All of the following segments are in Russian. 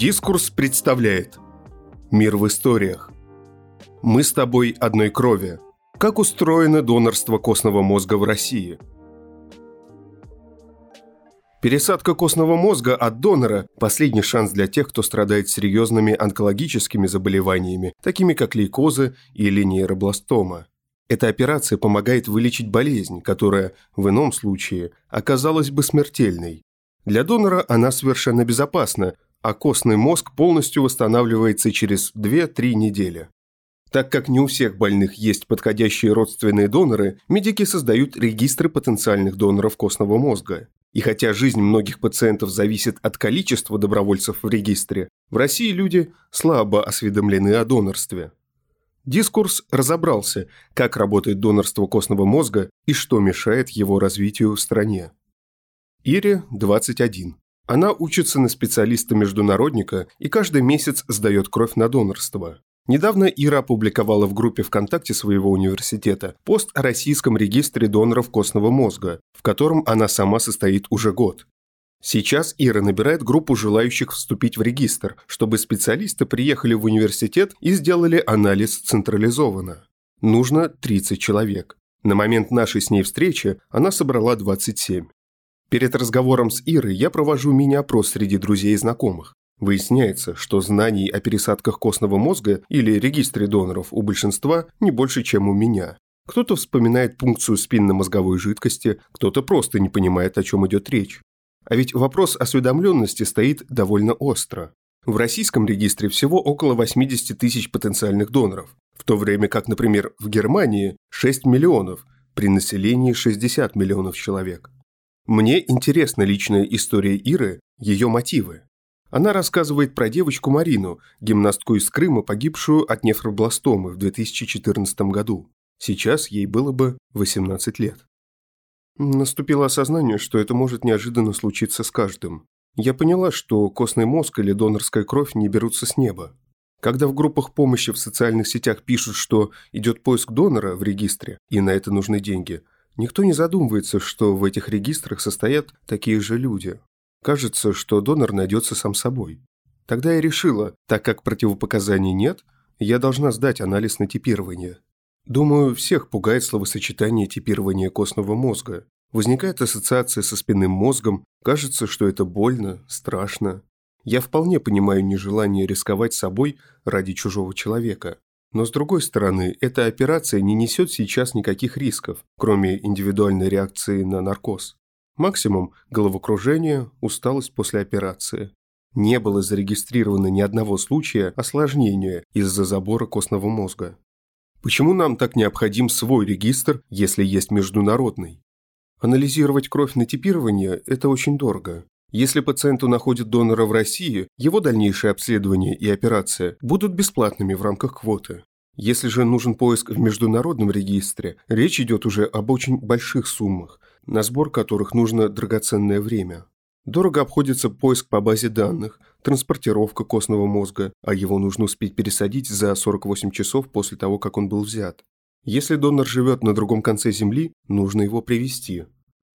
Дискурс представляет Мир в историях Мы с тобой одной крови Как устроено донорство костного мозга в России Пересадка костного мозга от донора – последний шанс для тех, кто страдает серьезными онкологическими заболеваниями, такими как лейкозы или нейробластома. Эта операция помогает вылечить болезнь, которая в ином случае оказалась бы смертельной. Для донора она совершенно безопасна, а костный мозг полностью восстанавливается через 2-3 недели. Так как не у всех больных есть подходящие родственные доноры, медики создают регистры потенциальных доноров костного мозга. И хотя жизнь многих пациентов зависит от количества добровольцев в регистре, в России люди слабо осведомлены о донорстве. Дискурс разобрался, как работает донорство костного мозга и что мешает его развитию в стране. Ире 21. Она учится на специалиста-международника и каждый месяц сдает кровь на донорство. Недавно Ира опубликовала в группе ВКонтакте своего университета пост о российском регистре доноров костного мозга, в котором она сама состоит уже год. Сейчас Ира набирает группу желающих вступить в регистр, чтобы специалисты приехали в университет и сделали анализ централизованно. Нужно 30 человек. На момент нашей с ней встречи она собрала 27. Перед разговором с Ирой я провожу мини-опрос среди друзей и знакомых. Выясняется, что знаний о пересадках костного мозга или регистре доноров у большинства не больше, чем у меня. Кто-то вспоминает пункцию спинномозговой жидкости, кто-то просто не понимает, о чем идет речь. А ведь вопрос осведомленности стоит довольно остро. В российском регистре всего около 80 тысяч потенциальных доноров, в то время как, например, в Германии 6 миллионов, при населении 60 миллионов человек. Мне интересна личная история Иры, ее мотивы. Она рассказывает про девочку Марину, гимнастку из Крыма, погибшую от нефробластомы в 2014 году. Сейчас ей было бы 18 лет. Наступило осознание, что это может неожиданно случиться с каждым. Я поняла, что костный мозг или донорская кровь не берутся с неба. Когда в группах помощи в социальных сетях пишут, что идет поиск донора в регистре, и на это нужны деньги, никто не задумывается, что в этих регистрах состоят такие же люди. Кажется, что донор найдется сам собой. Тогда я решила, так как противопоказаний нет, я должна сдать анализ на типирование. Думаю, всех пугает словосочетание типирования костного мозга. Возникает ассоциация со спинным мозгом, кажется, что это больно, страшно. Я вполне понимаю нежелание рисковать собой ради чужого человека. Но с другой стороны, эта операция не несет сейчас никаких рисков, кроме индивидуальной реакции на наркоз. Максимум – головокружение, усталость после операции. Не было зарегистрировано ни одного случая осложнения из-за забора костного мозга. Почему нам так необходим свой регистр, если есть международный? Анализировать кровь на типирование – это очень дорого. Если пациенту находят донора в России, его дальнейшее обследование и операция будут бесплатными в рамках квоты. Если же нужен поиск в международном регистре, речь идет уже об очень больших суммах, на сбор которых нужно драгоценное время. Дорого обходится поиск по базе данных, транспортировка костного мозга, а его нужно успеть пересадить за 48 часов после того, как он был взят. Если донор живет на другом конце Земли, нужно его привести.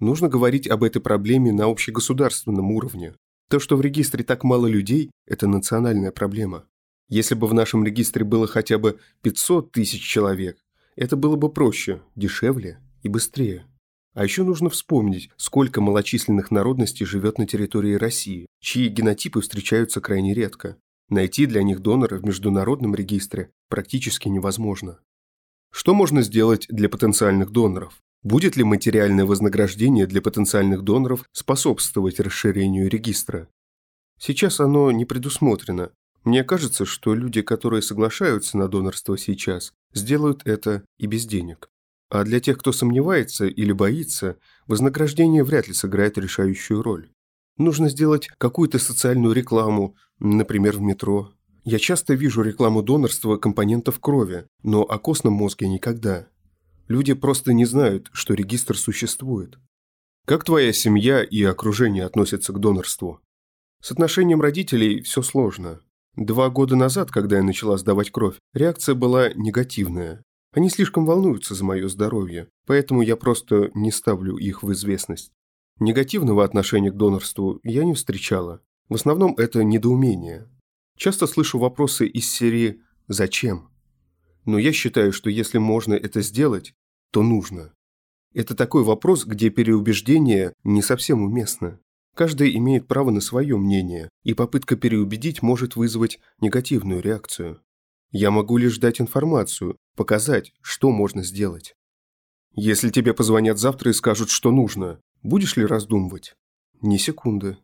Нужно говорить об этой проблеме на общегосударственном уровне. То, что в регистре так мало людей – это национальная проблема. Если бы в нашем регистре было хотя бы 500 тысяч человек, это было бы проще, дешевле и быстрее. А еще нужно вспомнить, сколько малочисленных народностей живет на территории России, чьи генотипы встречаются крайне редко. Найти для них донора в международном регистре практически невозможно. Что можно сделать для потенциальных доноров? Будет ли материальное вознаграждение для потенциальных доноров способствовать расширению регистра? Сейчас оно не предусмотрено. Мне кажется, что люди, которые соглашаются на донорство сейчас, сделают это и без денег. А для тех, кто сомневается или боится, вознаграждение вряд ли сыграет решающую роль. Нужно сделать какую-то социальную рекламу, например, в метро. Я часто вижу рекламу донорства компонентов крови, но о костном мозге никогда. Люди просто не знают, что регистр существует. Как твоя семья и окружение относятся к донорству? С отношением родителей все сложно. Два года назад, когда я начала сдавать кровь, реакция была негативная. Они слишком волнуются за мое здоровье, поэтому я просто не ставлю их в известность. Негативного отношения к донорству я не встречала. В основном это недоумение. Часто слышу вопросы из серии «Зачем?». Но я считаю, что если можно это сделать, то нужно. Это такой вопрос, где переубеждение не совсем уместно. Каждый имеет право на свое мнение, и попытка переубедить может вызвать негативную реакцию. Я могу лишь дать информацию, показать, что можно сделать. Если тебе позвонят завтра и скажут, что нужно, будешь ли раздумывать? Ни секунды.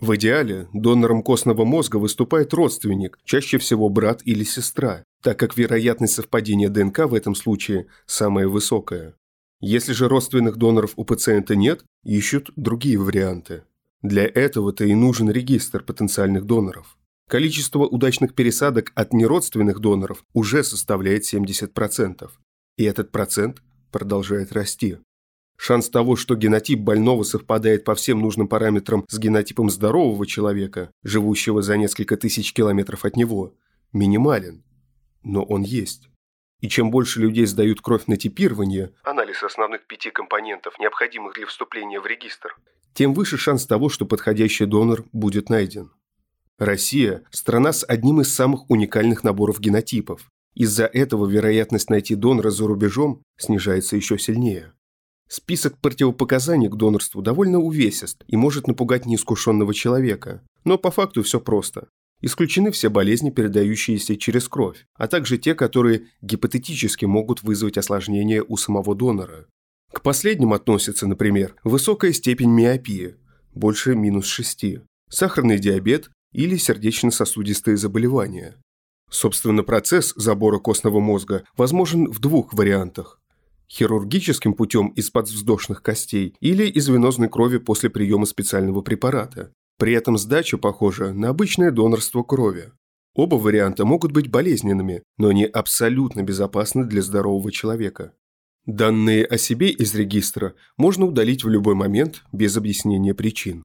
В идеале донором костного мозга выступает родственник, чаще всего брат или сестра, так как вероятность совпадения ДНК в этом случае самая высокая. Если же родственных доноров у пациента нет, ищут другие варианты. Для этого-то и нужен регистр потенциальных доноров. Количество удачных пересадок от неродственных доноров уже составляет 70%. И этот процент продолжает расти. Шанс того, что генотип больного совпадает по всем нужным параметрам с генотипом здорового человека, живущего за несколько тысяч километров от него, минимален. Но он есть. И чем больше людей сдают кровь на типирование, анализ основных пяти компонентов, необходимых для вступления в регистр, тем выше шанс того, что подходящий донор будет найден. Россия – страна с одним из самых уникальных наборов генотипов. Из-за этого вероятность найти донора за рубежом снижается еще сильнее. Список противопоказаний к донорству довольно увесист и может напугать неискушенного человека, но по факту все просто. Исключены все болезни, передающиеся через кровь, а также те, которые гипотетически могут вызвать осложнения у самого донора. К последним относятся, например, высокая степень миопии, больше минус 6, сахарный диабет или сердечно-сосудистые заболевания. Собственно, процесс забора костного мозга возможен в двух вариантах хирургическим путем из подвздошных костей или из венозной крови после приема специального препарата. При этом сдача похожа на обычное донорство крови. Оба варианта могут быть болезненными, но они абсолютно безопасны для здорового человека. Данные о себе из регистра можно удалить в любой момент без объяснения причин.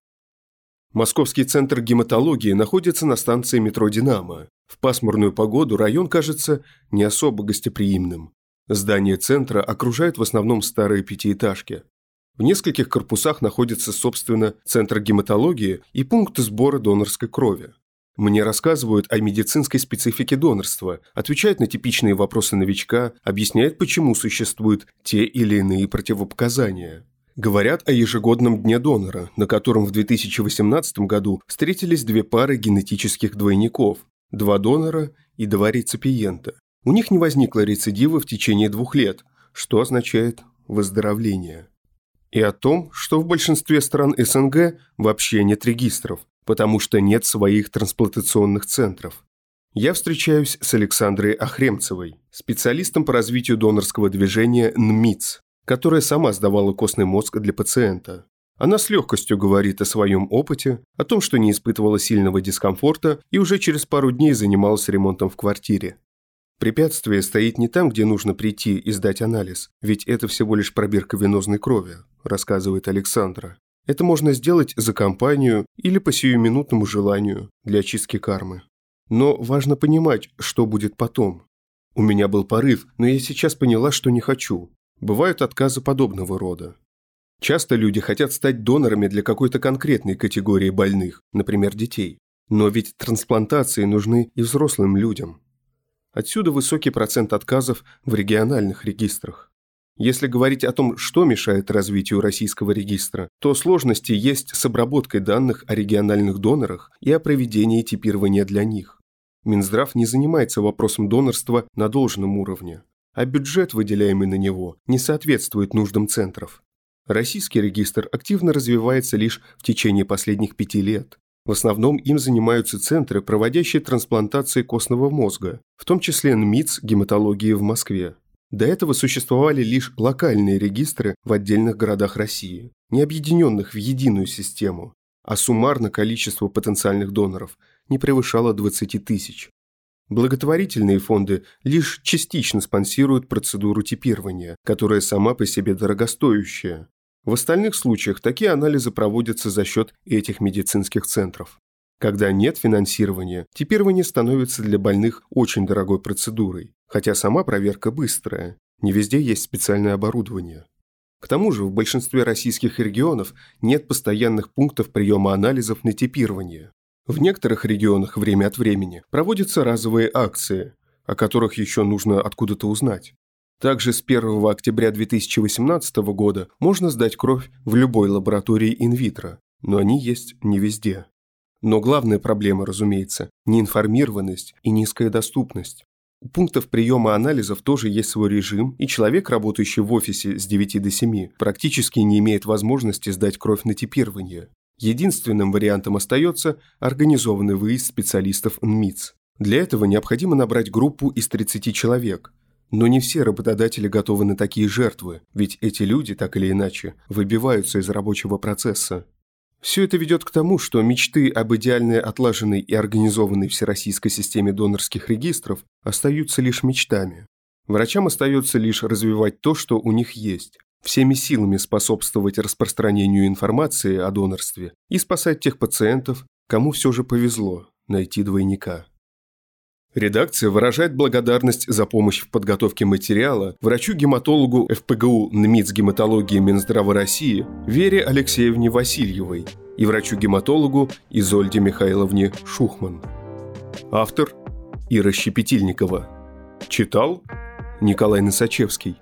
Московский центр гематологии находится на станции метро «Динамо». В пасмурную погоду район кажется не особо гостеприимным. Здание центра окружают в основном старые пятиэтажки. В нескольких корпусах находится, собственно, центр гематологии и пункт сбора донорской крови. Мне рассказывают о медицинской специфике донорства, отвечают на типичные вопросы новичка, объясняют, почему существуют те или иные противопоказания. Говорят о ежегодном дне донора, на котором в 2018 году встретились две пары генетических двойников – два донора и два реципиента. У них не возникло рецидива в течение двух лет, что означает выздоровление. И о том, что в большинстве стран СНГ вообще нет регистров, потому что нет своих трансплантационных центров. Я встречаюсь с Александрой Ахремцевой, специалистом по развитию донорского движения НМИЦ, которая сама сдавала костный мозг для пациента. Она с легкостью говорит о своем опыте, о том, что не испытывала сильного дискомфорта и уже через пару дней занималась ремонтом в квартире. Препятствие стоит не там, где нужно прийти и сдать анализ, ведь это всего лишь пробирка венозной крови, рассказывает Александра. Это можно сделать за компанию или по сиюминутному желанию для очистки кармы. Но важно понимать, что будет потом. У меня был порыв, но я сейчас поняла, что не хочу. Бывают отказы подобного рода. Часто люди хотят стать донорами для какой-то конкретной категории больных, например, детей. Но ведь трансплантации нужны и взрослым людям. Отсюда высокий процент отказов в региональных регистрах. Если говорить о том, что мешает развитию российского регистра, то сложности есть с обработкой данных о региональных донорах и о проведении типирования для них. Минздрав не занимается вопросом донорства на должном уровне, а бюджет, выделяемый на него, не соответствует нуждам центров. Российский регистр активно развивается лишь в течение последних пяти лет. В основном им занимаются центры, проводящие трансплантации костного мозга, в том числе НМИЦ гематологии в Москве. До этого существовали лишь локальные регистры в отдельных городах России, не объединенных в единую систему, а суммарно количество потенциальных доноров не превышало 20 тысяч. Благотворительные фонды лишь частично спонсируют процедуру типирования, которая сама по себе дорогостоящая, в остальных случаях такие анализы проводятся за счет этих медицинских центров. Когда нет финансирования, типирование становится для больных очень дорогой процедурой, хотя сама проверка быстрая, не везде есть специальное оборудование. К тому же в большинстве российских регионов нет постоянных пунктов приема анализов на типирование. В некоторых регионах время от времени проводятся разовые акции, о которых еще нужно откуда-то узнать. Также с 1 октября 2018 года можно сдать кровь в любой лаборатории инвитро, но они есть не везде. Но главная проблема, разумеется, неинформированность и низкая доступность. У пунктов приема анализов тоже есть свой режим, и человек, работающий в офисе с 9 до 7, практически не имеет возможности сдать кровь на типирование. Единственным вариантом остается организованный выезд специалистов НМИЦ. Для этого необходимо набрать группу из 30 человек, но не все работодатели готовы на такие жертвы, ведь эти люди, так или иначе, выбиваются из рабочего процесса. Все это ведет к тому, что мечты об идеальной отлаженной и организованной всероссийской системе донорских регистров остаются лишь мечтами. Врачам остается лишь развивать то, что у них есть, всеми силами способствовать распространению информации о донорстве и спасать тех пациентов, кому все же повезло найти двойника. Редакция выражает благодарность за помощь в подготовке материала врачу-гематологу ФПГУ НМИЦ гематологии Минздрава России Вере Алексеевне Васильевой и врачу-гематологу Изольде Михайловне Шухман. Автор Ира Щепетильникова. Читал Николай Носачевский.